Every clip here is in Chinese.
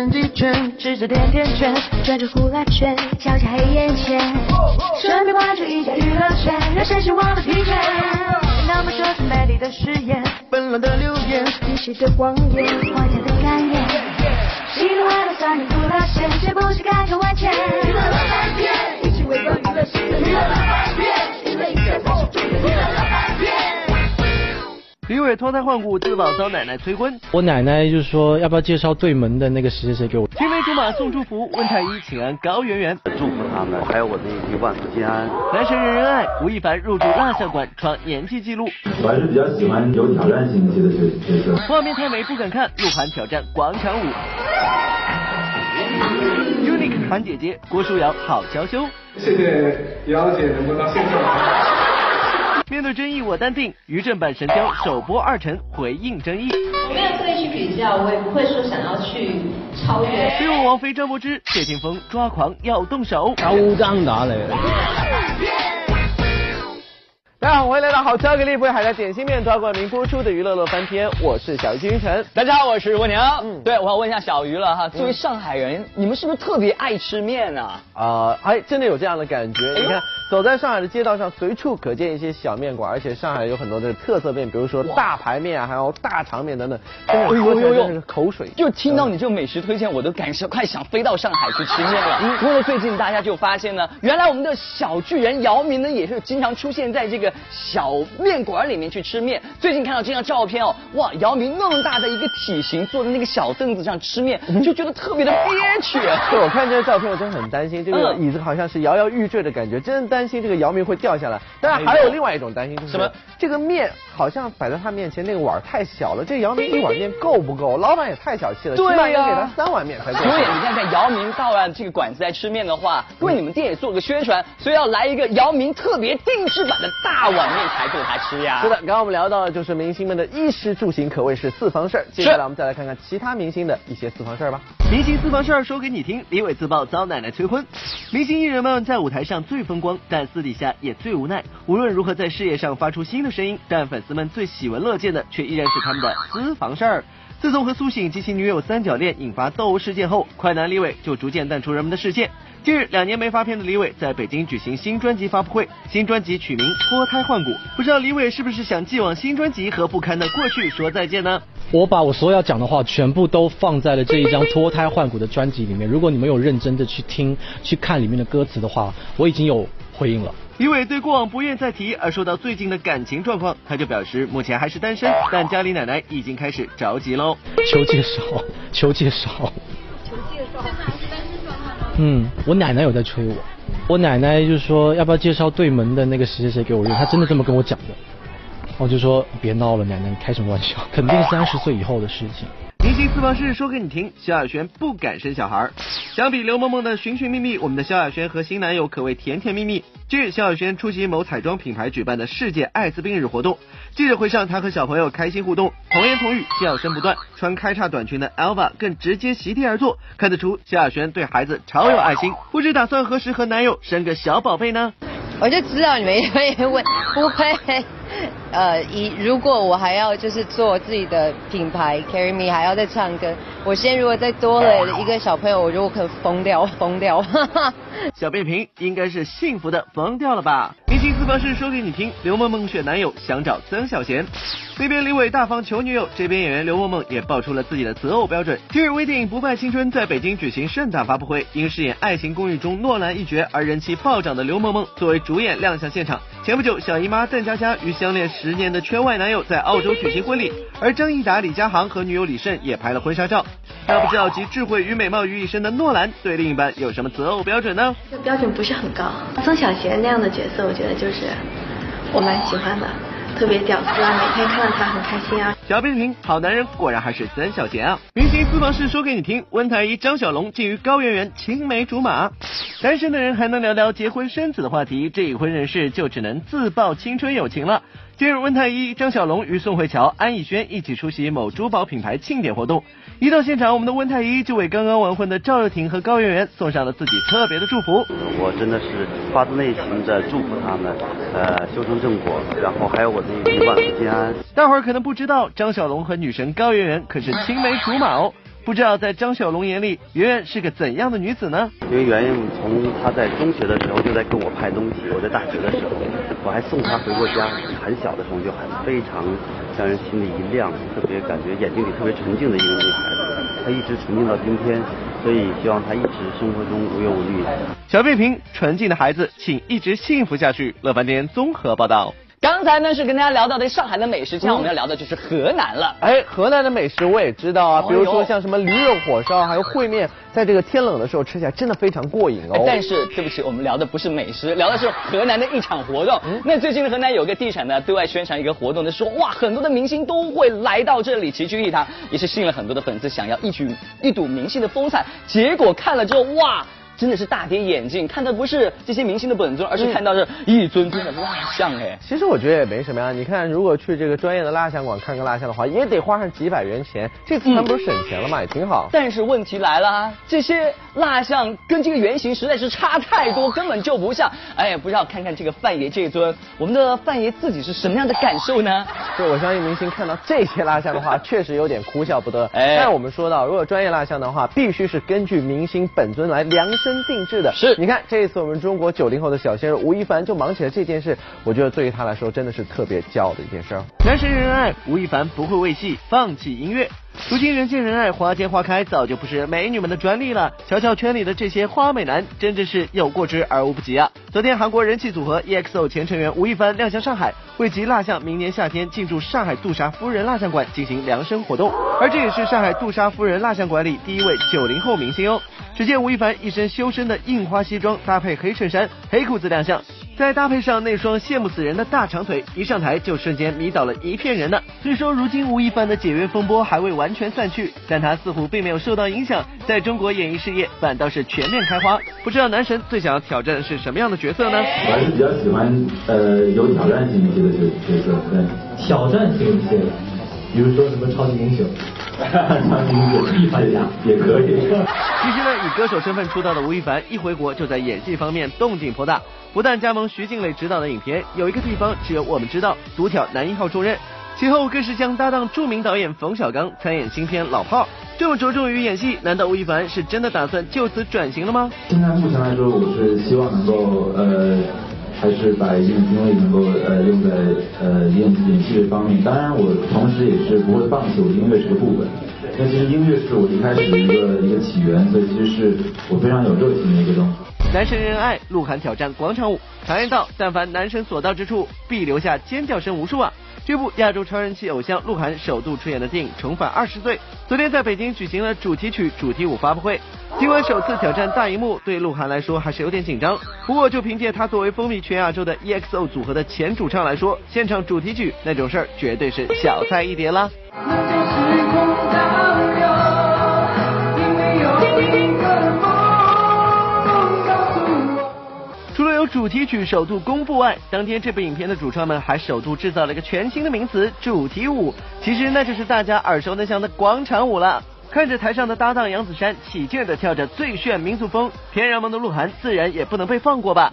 转几圈，吃着甜甜圈，转着呼啦圈，瞧瞧黑眼圈，顺便关注一下娱乐圈，让身心忘了疲倦。那么说出美丽的誓言，纷乱的流言，继续的谎言，花家的感言，喜怒哀乐酸甜苦辣咸，谁不是感慨万千？娱乐乐翻天，一起围观娱乐新闻，娱乐乐翻天，娱乐一切才是重点，娱乐乐翻天。李伟脱胎换骨，自保遭奶奶催婚。我奶奶就说要不要介绍对门的那个谁谁谁给我？青梅竹马送祝福，温太医请安高圆圆。祝福他们，还有我的一句万福金安。男神人人爱，吴亦凡入驻蜡像馆创年纪纪录。我还是比较喜欢有挑战性一些的角角色。画面太美不敢看，鹿晗挑战广场舞。Unique 韩姐姐，郭书瑶好娇羞。谢谢姚姐能够到现场。面对争议我淡定，于正版神雕首播二陈回应争议。我没有特意去比较，我也不会说想要去超越。飞舞王菲张柏芝谢霆锋抓狂要动手。大家好，欢迎来到好巧克力不会海苔点心面团冠名播出的娱乐乐翻天，我是小鱼金晨。大家好，我是蜗牛。嗯，对，我要问一下小鱼了哈，作为上海人，你们是不是特别爱吃面啊？啊，哎，真的有这样的感觉。你看，走在上海的街道上，随处可见一些小面馆，而且上海有很多的特色面，比如说大排面啊，还有大肠面等等，真的说起来真是口水。就听到你这个美食推荐，我都感受快想飞到上海去吃面了。嗯，不过最近大家就发现呢，原来我们的小巨人姚明呢，也是经常出现在这个小面馆里面去吃面。最近看到这张照片哦，哇，姚明那么大的一个体型，坐在那个小凳子上吃面，就觉得特别的憋屈。对，我看这张照片，我真的很担心，这个椅子好像是摇摇欲坠的感觉，真的担心这个姚明会掉下来。当然还有另外一种担心，就是什么？这个面好像摆在他面前那个碗太小了，这姚明一碗面够不够？老板也太小气了，起码要给他三碗面才够。所以你看在姚明到了这个馆子来吃面的话，为你们店也做个宣传，所以要来一个姚明特别定制版的大碗面才够他吃呀。是的，刚刚我们聊到的就是明星们的衣食住行，可谓是四方事儿。接下来我们再来看看其他明星的一些私房事儿吧。明星私房事儿说给你听，李伟自曝遭奶奶催婚。明星艺人们在舞台上最风光，但私底下也最无奈。无论如何在事业上发出新的声音，但粉丝们最喜闻乐见的却依然是他们的私房事儿。自从和苏醒及其女友三角恋引发斗殴事件后，快男李伟就逐渐淡出人们的视线。近日，两年没发片的李伟在北京举行新专辑发布会，新专辑取名《脱胎换骨》。不知道李伟是不是想寄往新专辑和不堪的过去说再见呢？我把我所有要讲的话全部都放在了这一张脱胎换骨的专辑里面。如果你们有认真的去听、去看里面的歌词的话，我已经有回应了。李伟对过往不愿再提，而说到最近的感情状况，他就表示目前还是单身，但家里奶奶已经开始着急喽。求介绍，求介绍。求介绍。现在还是单身状态？嗯，我奶奶有在催我，我奶奶就说要不要介绍对门的那个谁谁谁给我认，她真的这么跟我讲的。我就说别闹了，奶奶，你开什么玩笑？肯定三十岁以后的事情。明星私房事说给你听，萧亚轩不敢生小孩。相比刘萌萌的寻寻觅觅，我们的萧亚轩和新男友可谓甜甜蜜蜜。近日，萧亚轩出席某彩妆品牌举办的世界艾滋病日活动，记者会上，她和小朋友开心互动，童言童语，笑声不断。穿开叉短裙的 Alva 更直接席地而坐，看得出萧亚轩对孩子超有爱心。不知打算何时和男友生个小宝贝呢？我就知道你们也会问，不会。呃，以如果我还要就是做自己的品牌，Carry Me 还要再唱歌，我现在如果再多了一个小朋友，我就可能疯掉，疯掉。小变频应该是幸福的疯掉了吧？明星私房事说给你听，刘梦梦选男友想找曾小贤，那边李伟大方求女友，这边演员刘梦梦也爆出了自己的择偶标准。近日微电影《不败青春》在北京举行盛大发布会，因饰演《爱情公寓》中诺兰一角而人气暴涨的刘梦梦作为主演亮相现场。前不久，小姨妈邓家佳与相恋十年的圈外男友在澳洲举行婚礼，而张益达、李佳航和女友李晟也拍了婚纱照。那不知道集智慧与美貌于一身的诺兰对另一半有什么择偶标准呢？标准不是很高。曾小贤那样的角色，我觉得就是我蛮喜欢的，特别屌丝啊，每天看到他很开心啊。小平平，好男人果然还是三小贤啊！明星私房事说给你听，温太医张小龙竟与高圆圆青梅竹马。单身的人还能聊聊结婚生子的话题，这已婚人士就只能自曝青春友情了。近日，温太医张小龙与宋慧乔、安以轩一起出席某珠宝品牌庆典活动。一到现场，我们的温太医就为刚刚完婚的赵又廷和高圆圆送上了自己特别的祝福。我真的是发自内心的祝福他们，呃，修成正果，然后还有我的一句万福金安。大伙儿可能不知道，张小龙和女神高圆圆可是青梅竹马哦。不知道在张小龙眼里，圆圆是个怎样的女子呢？因为圆圆从她在中学的时候就在跟我拍东西，我在大学的时候，我还送她回过家。很小的时候就很非常让人心里一亮，特别感觉眼睛里特别纯净的一个女孩子。她一直纯净到今天，所以希望她一直生活中无忧无虑。小贝平，纯净的孩子，请一直幸福下去。乐翻天综合报道。刚才呢是跟大家聊到的上海的美食，今天我们要聊的就是河南了。哎，河南的美食我也知道啊，比如说像什么驴肉火烧，还有烩面，在这个天冷的时候吃起来真的非常过瘾哦。但是对不起，我们聊的不是美食，聊的是河南的一场活动。那最近河南有个地产呢对外宣传一个活动的说，哇，很多的明星都会来到这里齐聚一堂，也是吸引了很多的粉丝想要一举一睹明星的风采。结果看了之后，哇！真的是大跌眼镜，看的不是这些明星的本尊，而是看到是一尊尊的蜡像哎。其实我觉得也没什么呀，你看如果去这个专业的蜡像馆看个蜡像的话，也得花上几百元钱，这次咱不是省钱了嘛，也挺好。但是问题来了啊，这些蜡像跟这个原型实在是差太多，根本就不像。哎，不知道看看这个范爷这尊，我们的范爷自己是什么样的感受呢？就我相信明星看到这些蜡像的话，确实有点哭笑不得。哎，但我们说到，如果专业蜡像的话，必须是根据明星本尊来量身。定制的是，你看这一次我们中国九零后的小鲜肉吴亦凡就忙起了这件事，我觉得对于他来说真的是特别骄傲的一件事。男神人爱吴亦凡不会为戏放弃音乐。如今人见人爱，花见花开，早就不是美女们的专利了。瞧瞧圈里的这些花美男，真的是有过之而无不及啊！昨天，韩国人气组合 EXO 前成员吴亦凡亮相上海，为其蜡像明年夏天进驻上海杜莎夫人蜡像馆进行量身活动。而这也是上海杜莎夫人蜡像馆里第一位九零后明星哦。只见吴亦凡一身修身的印花西装，搭配黑衬衫、黑裤子亮相。再搭配上那双羡慕死人的大长腿，一上台就瞬间迷倒了一片人呢。虽说如今吴亦凡的解约风波还未完全散去，但他似乎并没有受到影响，在中国演艺事业反倒是全面开花。不知道男神最想要挑战的是什么样的角色呢？我还是比较喜欢呃有挑战性一些的角角色，对，挑战性一些，比如说什么超级英雄。超级英雄一番下 也可以。其实呢，以歌手身份出道的吴亦凡一回国就在演戏方面动静颇大。不但加盟徐静蕾执导的影片，有一个地方只有我们知道，独挑男一号重任。其后更是将搭档著名导演冯小刚参演新片《老炮儿》。这么着重于演戏，难道吴亦凡是真的打算就此转型了吗？现在目前来说，我是希望能够呃，还是把一定的精力能够呃用在呃演演戏这方面。当然，我同时也是不会放弃我音乐这个部分。那其实音乐是我一开始的一个一个起源，所以其实是我非常有热情的一个东西。男神人爱，鹿晗挑战广场舞。常言道，但凡男神所到之处，必留下尖叫声无数啊！这部亚洲超人气偶像鹿晗首度出演的电影《重返二十岁》，昨天在北京举行了主题曲主题舞发布会。今晚首次挑战大荧幕，对鹿晗来说还是有点紧张。不过，就凭借他作为风靡全亚洲的 EXO 组合的前主唱来说，现场主题曲那种事儿绝对是小菜一碟啦。主题曲首度公布外，当天这部影片的主创们还首度制造了一个全新的名词——主题舞。其实那就是大家耳熟能详的广场舞了。看着台上的搭档杨子姗起劲的跳着最炫民族风，天然萌的鹿晗自然也不能被放过吧。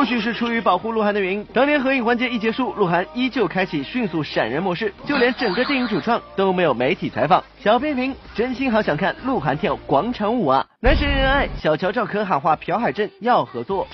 或许是出于保护鹿晗的原因，当年合影环节一结束，鹿晗依旧开启迅速闪人模式，就连整个电影主创都没有媒体采访。小片评，真心好想看鹿晗跳广场舞啊！男神人爱，小乔赵可喊话朴海镇要合作。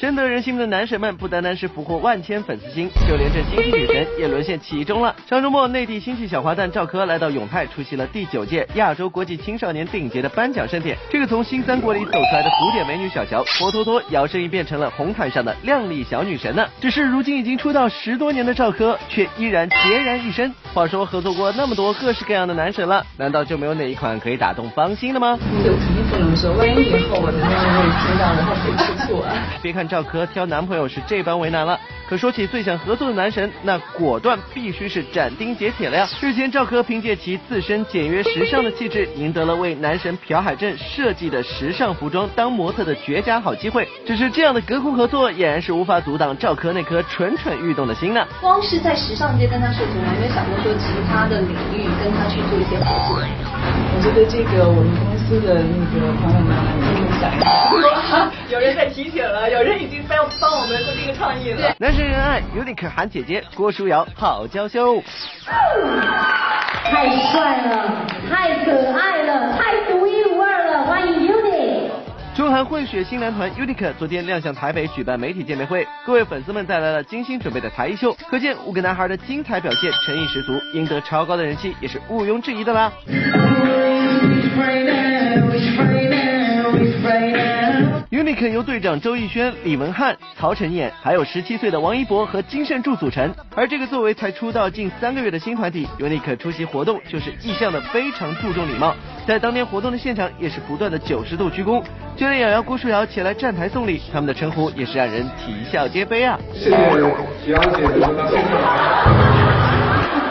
深得人心的男神们，不单单是俘获万千粉丝心，就连这星际女神也沦陷其中了。上周末，内地星际小花旦赵柯来到永泰，出席了第九届亚洲国际青少年电影节的颁奖盛典。这个从新三国里走出来的古典美女小乔，活脱脱摇身一变成了红毯上的靓丽小女神呢。只是如今已经出道十多年的赵柯，却依然孑然一身。话说合作过那么多各式各样的男神了，难道就没有哪一款可以打动芳心的吗？有肯定不能说，万一以后我的那位听到了，他会吃醋啊？别看。赵柯挑男朋友是这般为难了。可说起最想合作的男神，那果断必须是斩钉截铁了呀！日前赵柯凭借其自身简约时尚的气质，赢得了为男神朴海镇设计的时尚服装当模特的绝佳好机会。只是这样的隔空合作，俨然是无法阻挡赵柯那颗蠢蠢欲动的心呢。光是在时尚界跟他设计，我还没有想过说其他的领域跟他去做一些合作。我觉得这个我们公司司的那个朋友们来分享一下。有人在提醒了，有人已经在帮我们做这个创意了。男神人爱 Unique 喊姐姐郭书瑶好娇羞。太帅了，太可爱了，太独一无二了，欢迎 Uni。中韩混血新男团 Unique 昨天亮相台北举办媒体见面会，各位粉丝们带来了精心准备的台艺秀，可见五个男孩的精彩表现，诚意十足，赢得超高的人气也是毋庸置疑的啦。由队长周艺轩、李文翰、曹晨衍，还有十七岁的王一博和金圣柱组成。而这个作为才出道近三个月的新团体，Unique 出席活动就是意向的非常注重礼貌，在当天活动的现场也是不断的九十度鞠躬，就连瑶瑶、郭书瑶前来站台送礼，他们的称呼也是让人啼笑皆非啊！谢谢瑶姐能到现场来。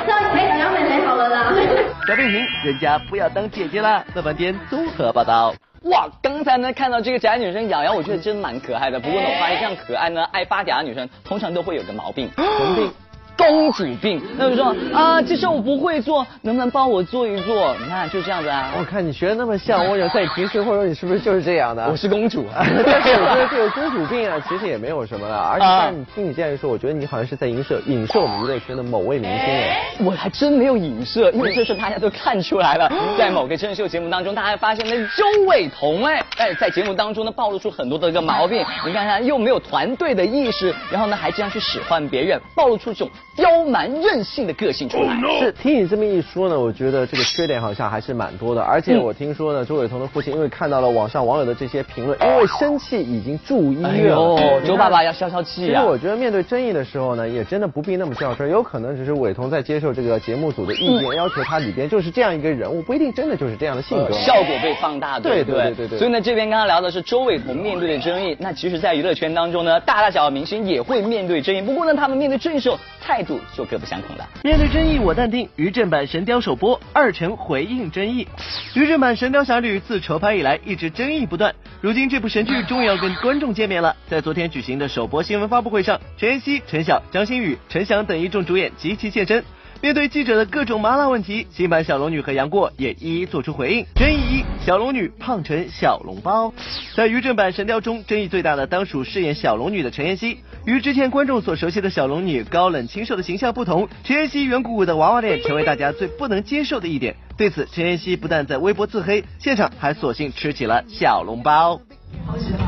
叫你陪小杨妹妹好了啦。小变形，人家不要当姐姐啦！乐翻天综合报道。哇，刚才呢看到这个宅女生瑶瑶，我觉得真蛮可爱的。不过呢，我发现这样可爱呢、爱发嗲的女生，通常都会有个毛病，什么病？公主病。那就说啊，这事我不会做，能不能帮我做一做？你看就这样子啊。我看你学的那么像，我想在平时或者你是不是就是这样的？我是公主。但是我觉得这个公主病啊，其实也没有什么了。而且但你听你这样一说，我觉得你好像是在影射影射我们娱乐圈的某位明星哎。我还真没有影射，因为这是大家都看出来了，在某个真人秀节目当中，大家发现那周伟彤哎哎，在节目当中呢暴露出很多的一个毛病。你看他，又没有团队的意识，然后呢还这样去使唤别人，暴露出这种刁蛮任性的个性出来。是听你这么一说呢，我觉得这个缺点好像还是蛮多的。而且我听说呢，周伟彤的父亲因为看到了网上网友的这些评论，因为生气已经住医院了。哦，周爸爸要消消气其实我觉得面对争议的时候呢，也真的不必那么较真，有可能只是伟彤在接受这个节目组的意见，要求他里边就是这样一个人物，不一定真的就是这样的性格。效果被放大，对不对对对对。所以呢，这边刚刚聊的是周伟彤面对的争议，那其实，在娱乐圈当中呢，大大小小明星也会面对争议，不过呢，他们面对争议时候态度就各不相同了。面对争议，我淡定。于正版《神雕》首播，二陈回应争议。于正版《神雕侠侣》自筹拍以来一直争议不断，如今这部神剧终于要跟观众见面了。在昨天举行的首播新闻发布会上，陈妍希、陈晓、张馨予、陈翔等一众主演集齐现身。面对记者的各种麻辣问题，新版小龙女和杨过也一一做出回应。争议一：小龙女胖成小笼包。在于正版《神雕》中，争议最大的当属饰演小龙女的陈妍希。与之前观众所熟悉的小龙女高冷清瘦的形象不同，陈妍希圆鼓鼓的娃娃脸成为大家最不能接受的一点。对此，陈妍希不但在微博自黑，现场还索性吃起了小笼包。好喜欢。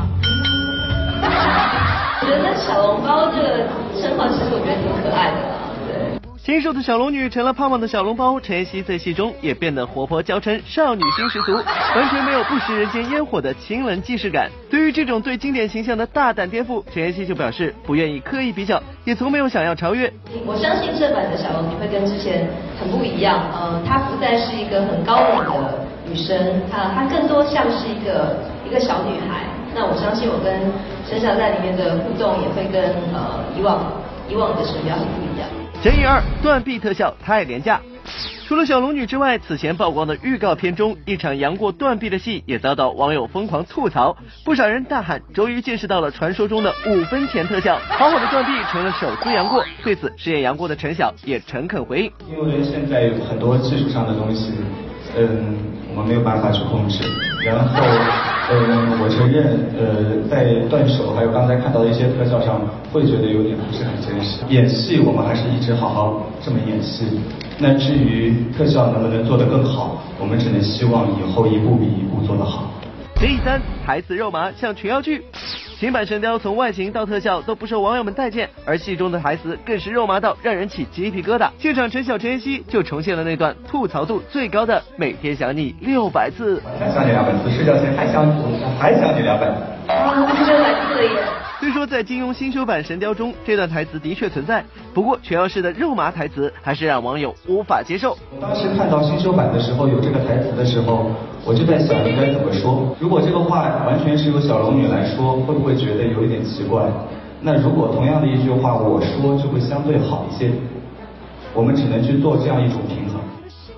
我觉得小笼包这个称号，其实我觉得挺可爱的啦。清瘦的小龙女成了胖胖的小笼包，陈妍希在戏中也变得活泼娇嗔，少女心十足，完全没有不食人间烟火的清冷既视感。对于这种对经典形象的大胆颠覆，陈妍希就表示不愿意刻意比较，也从没有想要超越。我相信这版的小龙女会跟之前很不一样，呃，她不再是一个很高冷的女生，她她更多像是一个一个小女孩。那我相信我跟陈晓在里面的互动也会跟呃以往以往的神雕很不一样。争议二：断臂特效太廉价。除了小龙女之外，此前曝光的预告片中，一场杨过断臂的戏也遭到网友疯狂吐槽，不少人大喊终于见识到了传说中的五分钱特效，好好的断臂成了手撕杨过。对此，饰演杨过的陈晓也诚恳回应：因为现在有很多技术上的东西，嗯，我们没有办法去控制。然后，嗯，我承认，呃，在断手还有刚才看到的一些特效上，会觉得有点不是很真实。演戏我们还是一直好好这么演戏。那至于特效能不能做得更好，我们只能希望以后一步比一步做得好。第三，台词肉麻像群妖剧。新版神雕从外形到特效都不受网友们待见，而戏中的台词更是肉麻到让人起鸡皮疙瘩。现场陈晓、陈妍希就重现了那段吐槽度最高的“每天想你六百次”。想想你两百次，睡觉前还想你还想你两百次。啊，六百次说在金庸新修版《神雕》中，这段台词的确存在，不过全耀式的肉麻台词还是让网友无法接受。当时看到新修版的时候，有这个台词的时候，我就在想应该怎么说。如果这个话完全是由小龙女来说，会不会觉得有一点奇怪？那如果同样的一句话我说，就会相对好一些。我们只能去做这样一种平。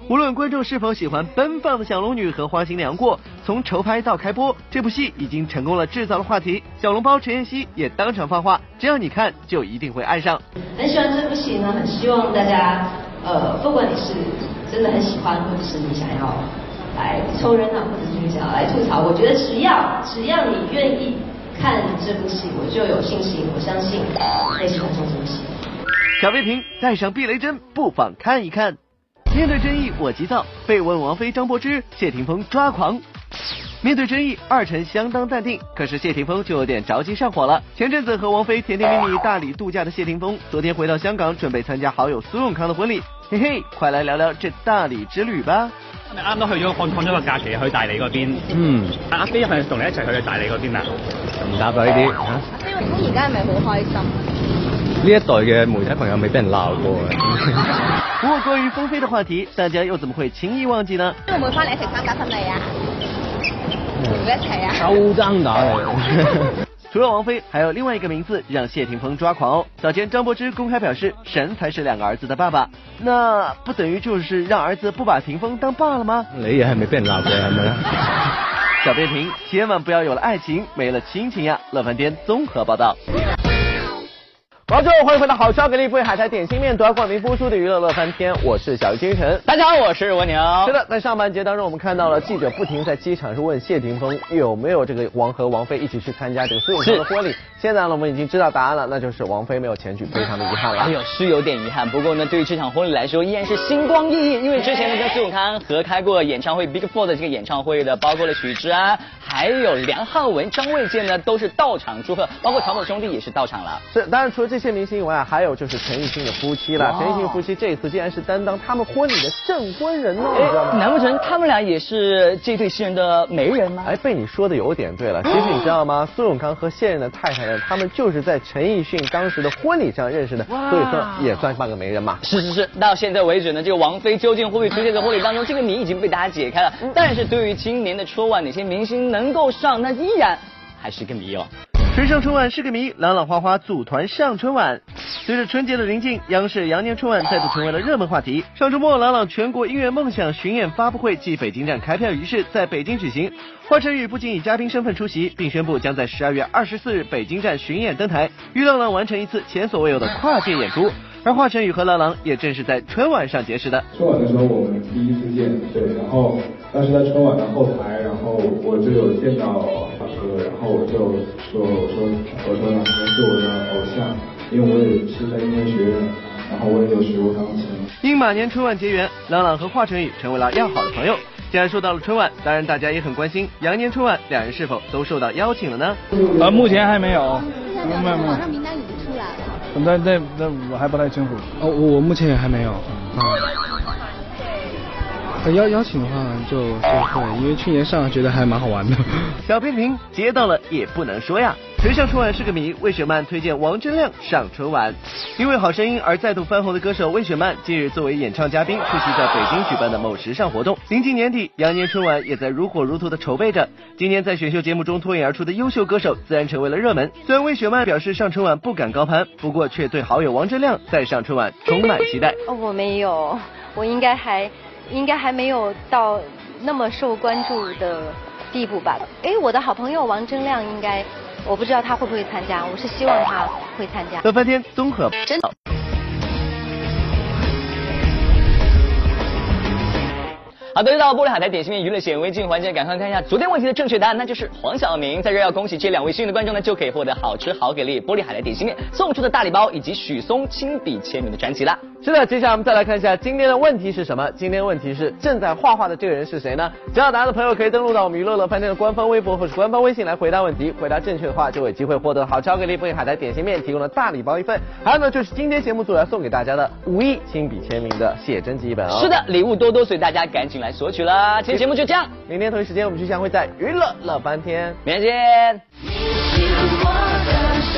无论观众是否喜欢奔放的小龙女和花心杨过，从筹拍到开播，这部戏已经成功了制造了话题。小笼包陈妍希也当场放话，只要你看，就一定会爱上。很喜欢这部戏呢，很希望大家，呃，不管你是真的很喜欢，或者是你想要来凑热闹，或者是你想要来吐槽。我觉得只要只要你愿意看这部戏，我就有信心，我相信会喜欢上这部戏。小飞屏带上避雷针，不妨看一看。面对争议，我急躁。被问王菲、张柏芝、谢霆锋抓狂。面对争议，二陈相当淡定，可是谢霆锋就有点着急上火了。前阵子和王菲甜甜蜜蜜大理度假的谢霆锋，昨天回到香港，准备参加好友苏永康的婚礼。嘿嘿，快來聊聊這大理之旅吧。啱啱去咗放放咗個假期去大理嗰邊。嗯。阿阿飛係咪同你一齊去大理嗰邊啊？唔答啦呢啲。謝霆鋒而家係咪好開心？呢一代嘅媒體朋友未俾人鬧過嘅。不過關於風飛的話題，大家又怎麼會輕易忘記呢？會唔會翻嚟一齊參加婚禮啊？會唔會一齊啊？收爭打嚟。除了王菲，還有另外一個名字讓謝霆鋒抓狂哦。早前張柏芝公開表示，神才是兩個兒子的爸爸，那不等於就是讓兒子不把霆鋒當爸了嗎？你也係未俾人鬧過係咪啊？小變屏，千万不要有了爱情，没了亲情呀！樂翻天綜合報道。好，之後歡迎回到好笑给力，不為海苔点心麵奪冠名播出的娱乐乐翻天，我是小鱼金晨。大家好，我是蜗牛。是的，在上半节当中，我们看到了记者不停在机场是问谢霆锋有没有这个王和王菲一起去参加这个苏永康的婚礼。现在呢，我们已经知道答案了，那就是王菲没有前去，非常的遗憾了。哎呦，是有点遗憾，不过呢，对于这场婚礼来说，依然是星光熠熠，因为之前呢跟苏永康合开过演唱会 Big Four 的这个演唱会的，包括了许志安，还有梁浩文、张卫健呢，都是到场祝贺，包括唐寶兄弟也是到场了。是，当然除了這些明星以外，还有就是陈奕迅的夫妻了。陈奕迅夫妻这一次竟然是担当他们婚礼的证婚人哦，你知道吗？难不成他们俩也是这对新人的媒人吗？哎，被你说的有点对了。其实你知道吗？苏永康和现任的太太呢，他们就是在陈奕迅当时的婚礼上认识的，所以说也算半个媒人嘛。是是是，到现在为止呢，这个王菲究竟会不会出现在婚礼当中，这个谜已经被大家解开了。但是对于今年的春晚，哪些明星能够上，那依然还是个谜哦。誰上春晚是个谜，朗朗花花组团上春晚。随着春节的临近，央视羊年春晚再度成为了热门话题。上周末，朗朗全国音乐梦想巡演发布会暨北京站开票仪式在北京举行。华晨宇不仅以嘉宾身份出席，并宣布将在十二月二十四日北京站巡演登台，与朗朗完成一次前所未有的跨界演出。而华晨宇和朗朗也正是在春晚上结识的。春晚的时候我们第一次见，对，然后当时在春晚的后台，然后我就有见到然后我就说我说我說朗是我的偶像，因为我也是在音乐学院，然后我也有学过钢琴。因马年春晚结缘，朗朗和华晨宇成为了要好的朋友。既然说到了春晚，当然大家也很关心羊年春晚两人是否都受到邀请了呢？呃，目前还没有，沒有沒有。網上名单已经出来了。那那那我还不太清楚。哦，我目前也还没有。啊。邀邀请的话就就会，因为去年上觉得还蛮好玩的。小平平接到了也不能说呀。谁上春晚是个谜，魏雪曼推荐王铮亮上春晚。因为好声音而再度翻红的歌手魏雪曼，近日作为演唱嘉宾出席在北京举办的某时尚活动。临近年底，羊年春晚也在如火如荼的筹备着。今年在选秀节目中脱颖而出的优秀歌手，自然成为了热门。虽然魏雪曼表示上春晚不敢高攀，不过却对好友王铮亮再上春晚充满期待。哦，我没有，我應該還。應該還沒有到那么受关注的地步吧？哎，我的好朋友王铮亮应该，我不知道他会不会参加，我是希望他会参加。乐翻天综合真的。好的，又到玻璃海苔点心面娱乐显微镜环节，赶快看一下昨天问题的正确答案，那就是黄晓明。在这要恭喜这两位幸运的观众呢，就可以获得好吃好给力玻璃海苔点心面送出的大礼包以及许嵩亲笔签名的专辑啦。是的，接下来我们再来看一下今天的问题是什么？今天问题是正在画画的这个人是谁呢？知道答案的朋友可以登录到我们娱乐乐翻天的官方微博或是官方微信来回答问题。回答正确的话，就有机会获得好巧克力玻璃海苔点心面提供的大礼包一份。还有呢，就是今天节目组要送给大家的五億親筆簽名的写真集一本哦。是的，礼物多多，所以大家赶紧来索取啦！今天节目就这样，明天同一时间我们就相会在娱乐乐翻天，明天見。